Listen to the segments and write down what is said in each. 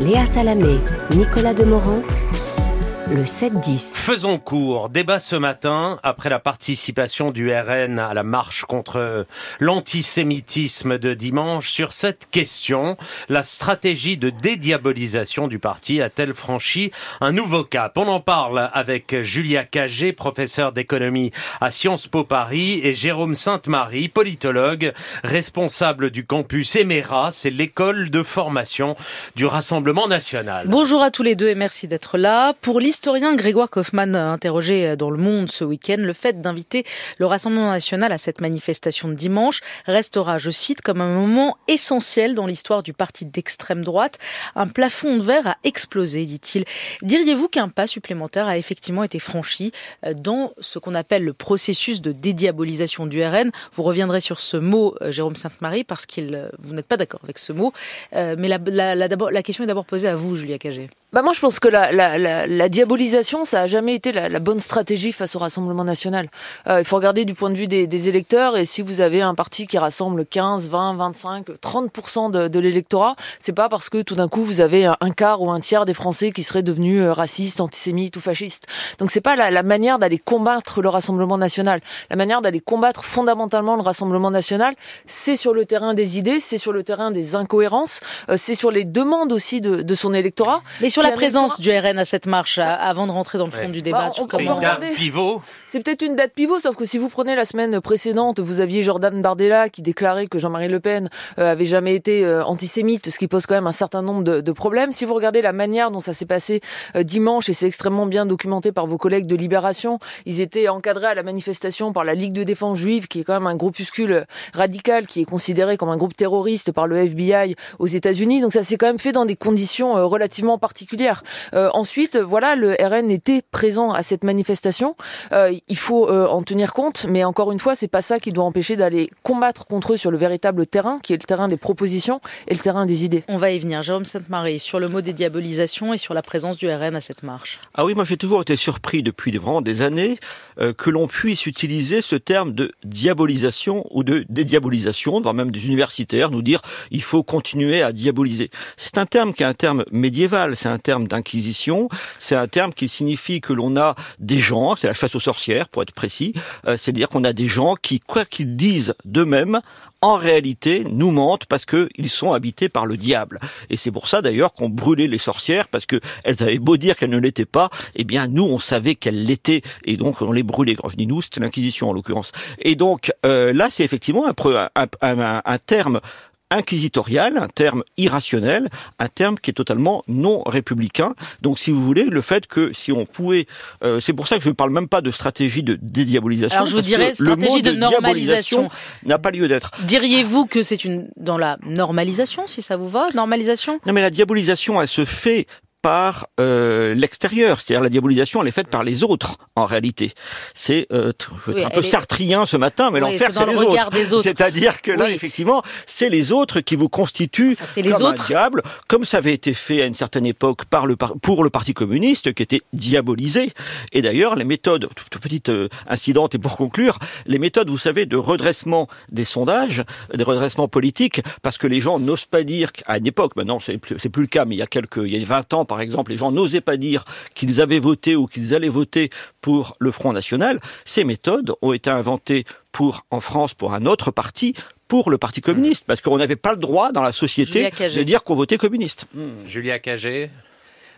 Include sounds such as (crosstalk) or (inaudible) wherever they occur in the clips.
Léa Salamé, Nicolas Demorand le 7-10. Faisons court. Débat ce matin après la participation du RN à la marche contre l'antisémitisme de dimanche sur cette question. La stratégie de dédiabolisation du parti a-t-elle franchi un nouveau cap? On en parle avec Julia Cagé, professeure d'économie à Sciences Po Paris et Jérôme Sainte-Marie, politologue, responsable du campus Emera, c'est l'école de formation du Rassemblement national. Bonjour à tous les deux et merci d'être là. Pour l'historien Grégoire Kaufmann a interrogé dans Le Monde ce week-end, le fait d'inviter le Rassemblement national à cette manifestation de dimanche restera, je cite, comme un moment essentiel dans l'histoire du parti d'extrême droite. Un plafond de verre a explosé, dit-il. Diriez-vous qu'un pas supplémentaire a effectivement été franchi euh, dans ce qu'on appelle le processus de dédiabolisation du RN Vous reviendrez sur ce mot, euh, Jérôme Sainte-Marie, parce que euh, vous n'êtes pas d'accord avec ce mot. Mais la question est d'abord posée à vous, Julia Cagé. Bah moi, je pense que la, la, la, la diabolisation, ça a jamais été la, bonne stratégie face au Rassemblement national. Euh, il faut regarder du point de vue des, des, électeurs, et si vous avez un parti qui rassemble 15, 20, 25, 30% de, de l'électorat, c'est pas parce que tout d'un coup vous avez un quart ou un tiers des Français qui seraient devenus euh, racistes, antisémites ou fascistes. Donc c'est pas la, manière d'aller combattre le Rassemblement national. La manière d'aller combattre fondamentalement le Rassemblement national, c'est sur le terrain des idées, c'est sur le terrain des incohérences, euh, c'est sur les demandes aussi de, de son électorat. Sur la présence du RN à cette marche, avant de rentrer dans le fond du débat. Bah, c'est une date pivot C'est peut-être une date pivot, sauf que si vous prenez la semaine précédente, vous aviez Jordan Bardella qui déclarait que Jean-Marie Le Pen euh, avait jamais été euh, antisémite, ce qui pose quand même un certain nombre de, de problèmes. Si vous regardez la manière dont ça s'est passé euh, dimanche, et c'est extrêmement bien documenté par vos collègues de Libération, ils étaient encadrés à la manifestation par la Ligue de défense juive, qui est quand même un groupuscule radical, qui est considéré comme un groupe terroriste par le FBI aux États-Unis. Donc ça s'est quand même fait dans des conditions relativement particulières euh, ensuite, voilà, le RN était présent à cette manifestation. Euh, il faut euh, en tenir compte, mais encore une fois, c'est pas ça qui doit empêcher d'aller combattre contre eux sur le véritable terrain, qui est le terrain des propositions et le terrain des idées. On va y venir. Jérôme Sainte-Marie, sur le mot des diabolisations et sur la présence du RN à cette marche. Ah oui, moi j'ai toujours été surpris depuis vraiment des années euh, que l'on puisse utiliser ce terme de diabolisation ou de dédiabolisation, voire même des universitaires nous dire il faut continuer à diaboliser. C'est un terme qui est un terme médiéval, c'est un terme d'inquisition, c'est un terme qui signifie que l'on a des gens, c'est la chasse aux sorcières pour être précis, euh, c'est-à-dire qu'on a des gens qui, quoi qu'ils disent d'eux-mêmes, en réalité nous mentent parce qu'ils sont habités par le diable. Et c'est pour ça d'ailleurs qu'on brûlait les sorcières parce que elles avaient beau dire qu'elles ne l'étaient pas, eh bien nous on savait qu'elles l'étaient et donc on les brûlait. Quand je dis nous, c'était l'Inquisition en l'occurrence. Et donc euh, là c'est effectivement un, un, un, un terme inquisitorial, un terme irrationnel, un terme qui est totalement non républicain. Donc, si vous voulez, le fait que si on pouvait, euh, c'est pour ça que je ne parle même pas de stratégie de dédiabolisation. Alors, je vous dirais stratégie de, de normalisation n'a pas lieu d'être. Diriez-vous que c'est une dans la normalisation, si ça vous va, normalisation? Non, mais la diabolisation, elle se fait par euh, l'extérieur, c'est-à-dire la diabolisation, elle est faite par les autres en réalité. C'est, euh, je vais être un peu sartrien ce matin, mais l'enfer c'est les autres. C'est-à-dire que là, oui. effectivement, c'est les autres qui vous constituent enfin, les comme autres. un diable, comme ça avait été fait à une certaine époque par le pour le Parti communiste, qui était diabolisé. Et d'ailleurs, les méthodes, toute petite euh, incidente et pour conclure, les méthodes, vous savez, de redressement des sondages, des redressements politiques, parce que les gens n'osent pas dire qu'à une époque, maintenant c'est plus, plus le cas, mais il y a quelques, il y a 20 ans par exemple, les gens n'osaient pas dire qu'ils avaient voté ou qu'ils allaient voter pour le Front National, ces méthodes ont été inventées pour, en France, pour un autre parti, pour le Parti communiste, parce qu'on n'avait pas le droit dans la société de dire qu'on votait communiste. Mmh. Julia Cagé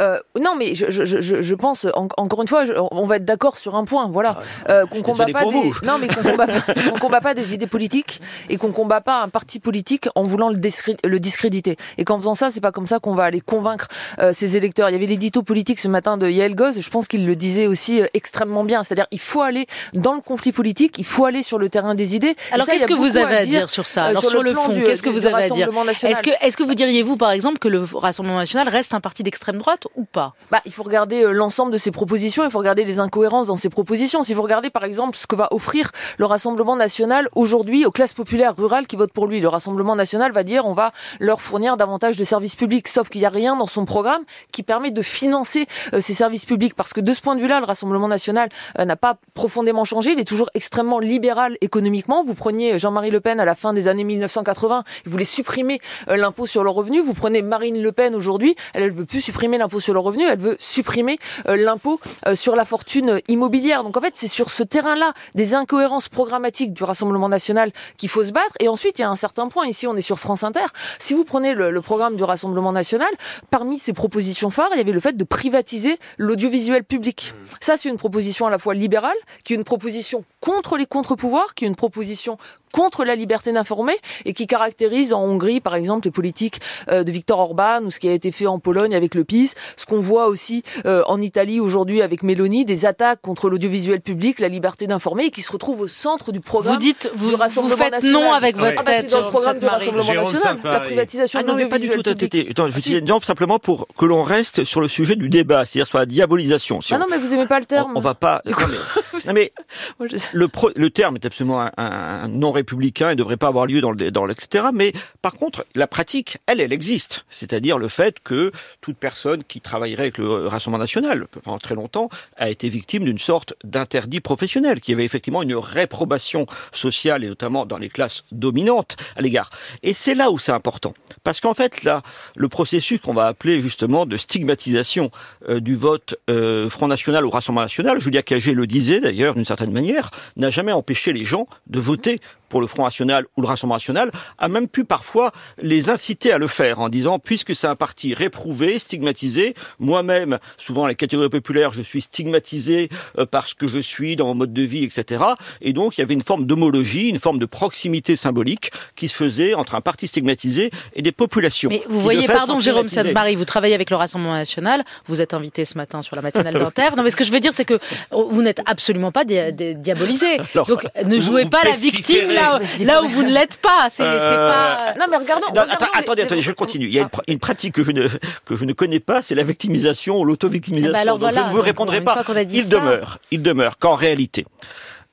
euh, non, mais je, je, je, je pense en, encore une fois, on va être d'accord sur un point, voilà, euh, qu'on combat pas des, non, mais (laughs) qu'on combat, pas des idées politiques et qu'on combat pas un parti politique en voulant le, le discréditer. Et qu'en faisant ça, c'est pas comme ça qu'on va aller convaincre euh, ses électeurs. Il y avait l'édito politique ce matin de Yael Goz, je pense qu'il le disait aussi euh, extrêmement bien. C'est-à-dire, il faut aller dans le conflit politique, il faut aller sur le terrain des idées. Alors qu'est-ce que vous avez à dire, sur ça Alors sur, sur, le, le fond, qu'est-ce que vous avez à dire Est-ce que, est-ce que vous diriez vous, par exemple, que le Rassemblement national reste un parti d'extrême droite? Ou pas bah, Il faut regarder l'ensemble de ces propositions, il faut regarder les incohérences dans ces propositions. Si vous regardez par exemple ce que va offrir le Rassemblement national aujourd'hui aux classes populaires rurales qui votent pour lui, le Rassemblement national va dire on va leur fournir davantage de services publics, sauf qu'il n'y a rien dans son programme qui permet de financer ces services publics. Parce que de ce point de vue-là, le Rassemblement national n'a pas profondément changé, il est toujours extrêmement libéral économiquement. Vous preniez Jean-Marie Le Pen à la fin des années 1980, il voulait supprimer l'impôt sur le revenu. Vous prenez Marine Le Pen aujourd'hui, elle, elle veut plus supprimer l'impôt sur le revenu, elle veut supprimer l'impôt sur la fortune immobilière. Donc en fait, c'est sur ce terrain-là des incohérences programmatiques du Rassemblement national qu'il faut se battre. Et ensuite, il y a un certain point. Ici, on est sur France Inter. Si vous prenez le, le programme du Rassemblement national, parmi ses propositions phares, il y avait le fait de privatiser l'audiovisuel public. Ça, c'est une proposition à la fois libérale, qui est une proposition contre les contre-pouvoirs, qui est une proposition contre la liberté d'informer et qui caractérise en Hongrie, par exemple, les politiques de Viktor Orban ou ce qui a été fait en Pologne avec le PiS, ce qu'on voit aussi en Italie aujourd'hui avec Meloni, des attaques contre l'audiovisuel public, la liberté d'informer et qui se retrouvent au centre du programme vous dites, vous, du Rassemblement vous faites national. non avec votre ah bah, tête. c'est dans le programme du. Rassemblement Jérôme national, la privatisation Ah de non, mais pas du tout. Attends, je dis un exemple simplement pour que l'on reste sur le sujet du débat, c'est-à-dire sur la diabolisation. Si Ah on- non, mais vous aimez pas le terme. on, on va pas. Du non, coup- mais, non, mais (laughs) Moi, je- le, pro- le terme est absolument un, un non républicain et devrait pas avoir lieu dans le, dans le etc. Mais par contre, la pratique, elle, elle existe. C'est-à-dire le fait que toute personne qui travaillerait avec le Rassemblement national pendant très longtemps a été victime d'une sorte d'interdit professionnel, qui avait effectivement une réprobation sociale et notamment dans les classes dominantes à l'égard. Et c'est là où c'est important, parce qu'en fait là, le processus qu'on va appeler justement de stigmatisation euh, du vote euh, Front National ou Rassemblement National, Julia Cagé le disait d'ailleurs d'une certaine manière, n'a jamais empêché les gens de voter pour le Front National ou le Rassemblement National, a même pu parfois les inciter à le faire en disant, puisque c'est un parti réprouvé, stigmatisé, moi-même, souvent les catégories populaires, je suis stigmatisé euh, parce que je suis dans mon mode de vie, etc. Et donc, il y avait une forme d'homologie, une forme de proximité symbolique qui se faisait entre un parti stigmatisé et des populations. Mais vous voyez, fait, pardon, Jérôme. Sainte-Marie, vous travaillez avec le Rassemblement national. Vous êtes invité ce matin sur la matinale (laughs) d'Inter. Non, mais ce que je veux dire, c'est que vous n'êtes absolument pas dia- dia- diabolisé. Alors, Donc, ne jouez pas la victime là, là où vous ne l'êtes pas. C'est Euh, pas. Non, mais regardons. Non, regardons attends, les- attendez, les- attendez, je continue. Il y a une, pr- une pratique que je ne que je ne connais pas, c'est la victimisation ou l'auto-victimisation. Eh ben voilà, je ne vous donc, répondrai pas. fois qu'on a dit Il ça- demeure, il demeure qu'en réalité,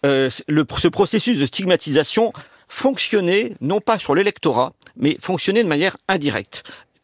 euh, le, ce processus de stigmatisation fonctionnait non pas sur l'électorat, mais fonctionnait de manière indirecte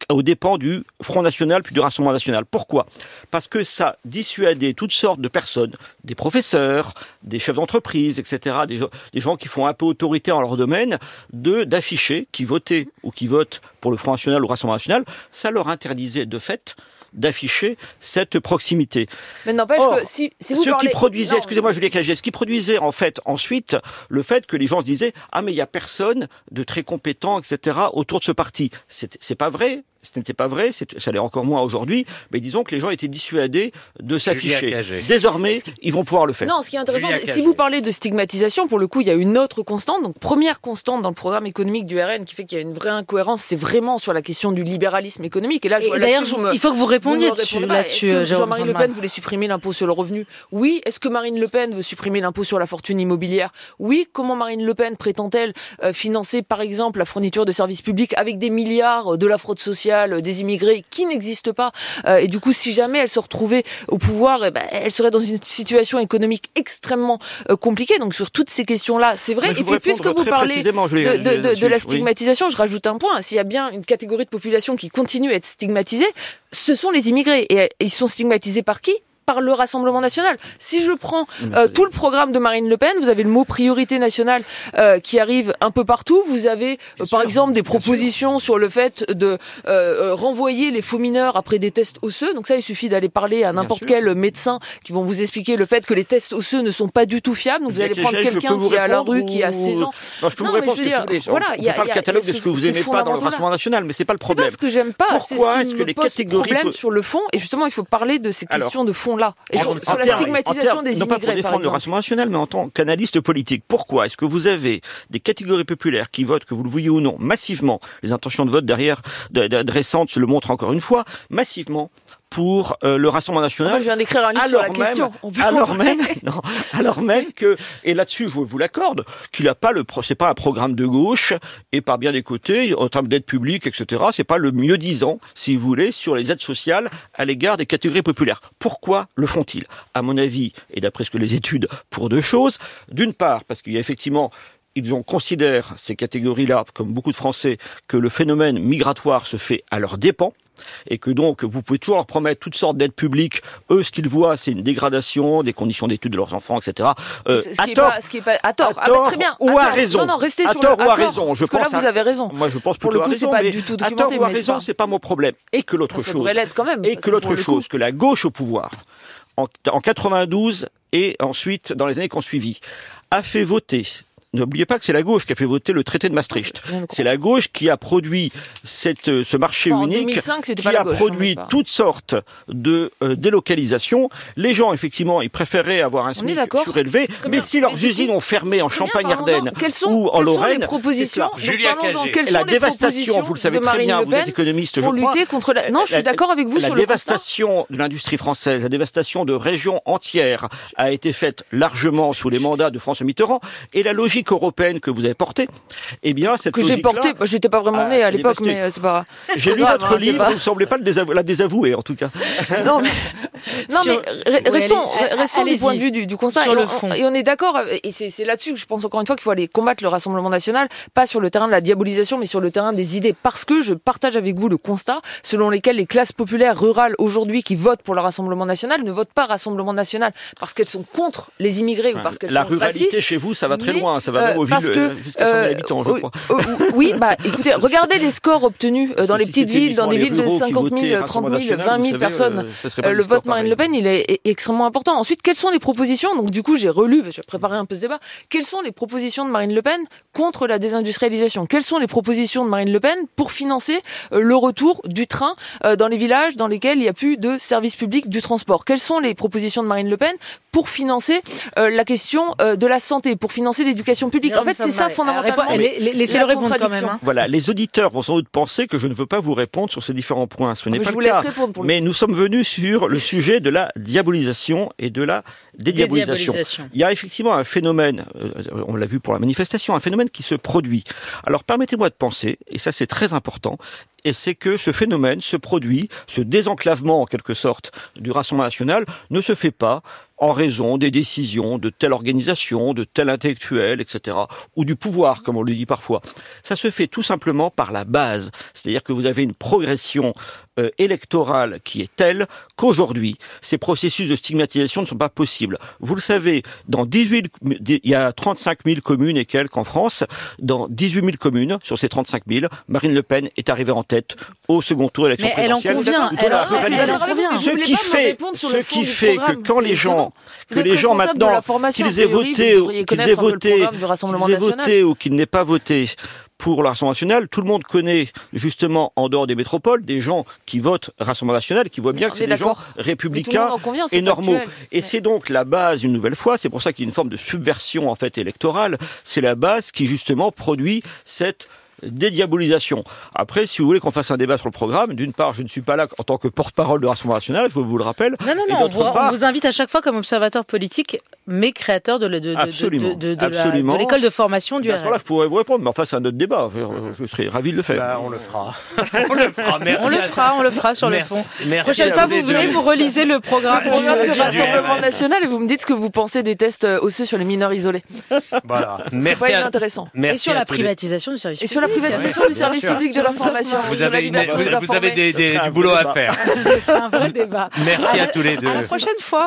aux dépens du Front National puis du Rassemblement National. Pourquoi? Parce que ça dissuadait toutes sortes de personnes, des professeurs, des chefs d'entreprise, etc., des, gens- des gens qui font un peu autorité en leur domaine, de d'afficher qui votaient ou qui votent pour le Front National ou le Rassemblement National. Ça leur interdisait de fait d'afficher cette proximité. Mais n'empêche que si, si vous ce parlez... qui produisait, excusez-moi Julien Cagé, ce qui produisait en fait ensuite le fait que les gens se disaient ah mais il y a personne de très compétent etc autour de ce parti. C'est pas vrai. Ce n'était pas vrai, ça l'est encore moins aujourd'hui, mais disons que les gens étaient dissuadés de s'afficher. Désormais, ils vont pouvoir le faire. Non, ce qui est intéressant, si vous parlez de stigmatisation, pour le coup, il y a une autre constante. Donc, première constante dans le programme économique du RN qui fait qu'il y a une vraie incohérence, c'est vraiment sur la question du libéralisme économique. Et là, je Et vois D'ailleurs, me- il faut que vous répondiez là-dessus, Est-ce euh, Jean-Marie Le. Pen voulait supprimer l'impôt sur le revenu? Oui. Est-ce que Marine Le Pen veut supprimer l'impôt sur la fortune immobilière? Oui. Comment Marine Le Pen prétend-elle euh, financer, par exemple, la fourniture de services publics avec des milliards euh, de la fraude sociale, euh, des immigrés qui n'existent pas Euh, Et du coup, si jamais elle se retrouvait au pouvoir, eh ben, elle serait dans une situation économique extrêmement euh, compliquée. Donc, sur toutes ces questions-là, c'est vrai. Et puis, puisque vous parlez l'ai- de, la oui. stigmatisation, je rajoute un point. S'il y a bien une catégorie de population qui continue à être stigmatisée, ce sont les immigrés. Et ils sont stigmatisés par qui? Par le Rassemblement national. Si je prends euh, tout le programme de Marine Le Pen, vous avez le mot priorité nationale euh, qui arrive un peu partout. Vous avez, euh, par exemple, des propositions sur le fait de renvoyer les faux mineurs après des tests osseux. Donc ça, il suffit d'aller parler à n'importe quel médecin qui vont vous expliquer le fait que les tests osseux ne sont pas du tout fiables. Donc vous allez prendre quelqu'un qui est à la rue, qui a ou- 16 ans. Non, je peux Non, vous répondre je parce que dire, voulez, voilà, on il y a- faire y le catalogue de ce que vous ce- aimez ces pas dans le. Rassemblement national, mais c'est pas le problème. ce que j'aime pas. Pourquoi ce est-ce que les catégories problème sur le fond Et justement, il faut parler de ces questions de fond-là. Et En- sur, la stigmatisation des non pas pour immigrés, défendre le. Rassemblement national, mais en tant qu'analyste politique. Pourquoi est-ce que vous avez des catégories populaires qui votent, que vous le vouliez ou non, massivement, les intentions de vote derrière de, de- de récentes le montrent encore une fois, massivement pour euh, le Rassemblement national. Moi, je viens d'écrire un livre sur la alors question. même, On peut- alors même, non, alors même que, et là-dessus, je vous l'accorde, qu'il n'a pas le, pro- c'est pas un programme de gauche, et par bien des côtés, en termes d'aide publique, etc., c'est pas le mieux disant, si vous voulez, sur les aides sociales à l'égard des catégories populaires. Pourquoi le font-ils? À mon avis, et d'après ce que les études, pour deux choses. D'une part, parce qu'il y a effectivement ils ont considèrent ces catégories-là, comme beaucoup de Français, que le phénomène migratoire se fait à leurs dépens et que donc vous pouvez toujours leur promettre toutes sortes d'aides publiques. Eux, ce qu'ils voient, c'est une dégradation des conditions d'études de leurs enfants, etc. Euh, Ce qui à est tort, pas, ce qui est pas, à tort. à Ah bah, très bien. ou à tort. raison. Non, non, restez À sur tort le, ou à tort, raison. Je parce que là, pense à- vous avez raison. moi je pense Pour plutôt le à coup, c'est raison, pas mais du tout à tort ou à raison, c'est pas mon problème. Et que l'autre Enfin, chose, quand même. et que l'autre chose, que la gauche au pouvoir, en, en 92 et ensuite dans les années qui ont suivi, a fait voter. N'oubliez pas que c'est la gauche qui a fait voter le traité de Maastricht. C'est la gauche qui a produit cette, euh, ce marché Enfin, unique, 2005, c'était qui pas la a produit hein, pas. toutes sortes de euh, délocalisations. Les gens, effectivement, ils préféraient avoir un SMIC surélevé, mais bien. si leurs Mais usines ont fermé en Champagne-Ardenne ou en quelles sont Lorraine, les propositions Julia. Quelles la sont les dévastation, vous le savez très bien, vous êtes économiste, je crois. contre la... Non, je suis La- d'accord avec vous la sur le constat. dévastation de l'industrie française, la dévastation de régions entières a été faite largement sous les mandats de François Mitterrand et la logique européenne que vous avez portée, eh bien cette que j'ai logique-là, porté. Bah, J'étais pas vraiment Ah, née à l'époque, mais euh, c'est pas. (laughs) j'ai lu votre hein, livre, pas- vous ne semblez pas le désavou- la désavouer en tout cas. (laughs) Non, mais, (laughs) non, Sur- mais re- Ouais, restons, allez- restons du point de vue du, du constat. Sur et le on, fond. Et on est d'accord, euh, et c'est là-dessus que je pense encore une fois qu'il faut aller combattre le Rassemblement national, pas sur le terrain de la diabolisation, mais sur le terrain des idées. Parce que je partage avec vous le constat selon lequel les classes populaires rurales aujourd'hui qui votent pour le Rassemblement national ne votent pas Rassemblement national parce qu'elles sont contre les immigrés ou parce qu'elles la sont ruralité racistes. chez vous, ça va très loin, ça va même aux parce villes que, jusqu'à 100 000 habitants, je oui, crois. oui, bah écoutez, (laughs) regardez les scores obtenus euh, dans les petites villes, dans des villes de les ruraux qui 50 000, votaient 30 000, Rassemblement 20 000 national, vous savez, personnes. euh, Euh, le vote Marine. Le Pen, il est, est extrêmement important. Ensuite, quelles sont les propositions? Donc, du coup, j'ai relu, j'ai préparé un peu ce débat. Quelles sont les propositions de Marine Le Pen contre la désindustrialisation? Quelles sont les propositions de Marine Le Pen pour financer le retour du train dans les villages dans lesquels il n'y a plus de services publics du transport? Quelles sont les propositions de Marine Le Pen pour financer la question de la santé, pour financer l'éducation publique En fait, c'est ça fondamentalement. Laissez-le la répondre quand même. hein. Voilà, les auditeurs vont sans doute penser que je ne veux pas vous répondre sur ces différents points. Ce n'est Mais pas je vous le cas. laisse répondre pour le Mais nous sommes venus sur le sujet de la diabolisation et de la dédiabolisation. Dédiabolisation. Il y a effectivement un phénomène, euh, on l'a vu pour la manifestation, un phénomène qui se produit. Alors permettez-moi de penser, et ça c'est très important, et c'est que ce phénomène se produit, ce désenclavement en quelque sorte du Rassemblement national ne se fait pas en raison des décisions de telle organisation, de tel intellectuel, etc., ou du pouvoir, comme on le dit parfois. Ça se fait tout simplement par la base, c'est-à-dire que vous avez une progression euh, électorale qui est telle qu'aujourd'hui, ces processus de stigmatisation ne sont pas possibles. Vous le savez, dans 18, il y a 35 000 communes et quelques en France. Dans 18 000 communes, sur ces 35 000, Marine Le Pen est arrivée en tête au second tour de l'élection Mais elle en présidentielle. convient, elle en- elle ruralité. en convient. Vous Ce qui fait, ce qui fait que quand les gens, que les gens maintenant, qu'ils aient voté, qu'ils aient voté, qu'ils aient voté ou qu'ils n'aient pas voté pour le Rassemblement national, tout le monde connaît justement en dehors des métropoles des gens qui votent Rassemblement national, qui voient bien que est c'est des gens républicains convient, et normaux. factuel. Et c'est donc la base, une nouvelle fois, c'est pour ça qu'il y a une forme de subversion en fait électorale, c'est la base qui justement produit cette dédiabolisation. Après, si vous voulez qu'on fasse un débat sur le programme, d'une part, je ne suis pas là en tant que porte-parole du Rassemblement national, je vous le rappelle. Non, non, Et non, on d'autre vous, on part- vous invite à chaque fois comme observateur politique, mais créateur de, le- de, de- de- Absolument, de, de, de la- absolument. de l'école de formation du À ce moment-là, RN. je pourrais vous répondre, mais enfin, c'est un autre débat. Je serais ravi de le faire. Bah, (laughs) on le fera. on le fera. Merci. On le à- fera, on le fera sur Merci. le fond. Merci Prochaine fois, vous venez, vous relisez le programme Le programme du, du du Rassemblement national et vous me dites ce que vous pensez des tests euh, osseux sur les mineurs isolés. Voilà. C'est Merci pas à, inintéressant. merci Et sur la privatisation du service Et sur la public. privatisation du service public de l'information. Vous avez, vous, avez du boulot à faire. C'est un vrai débat. Merci à tous les deux. À la prochaine fois.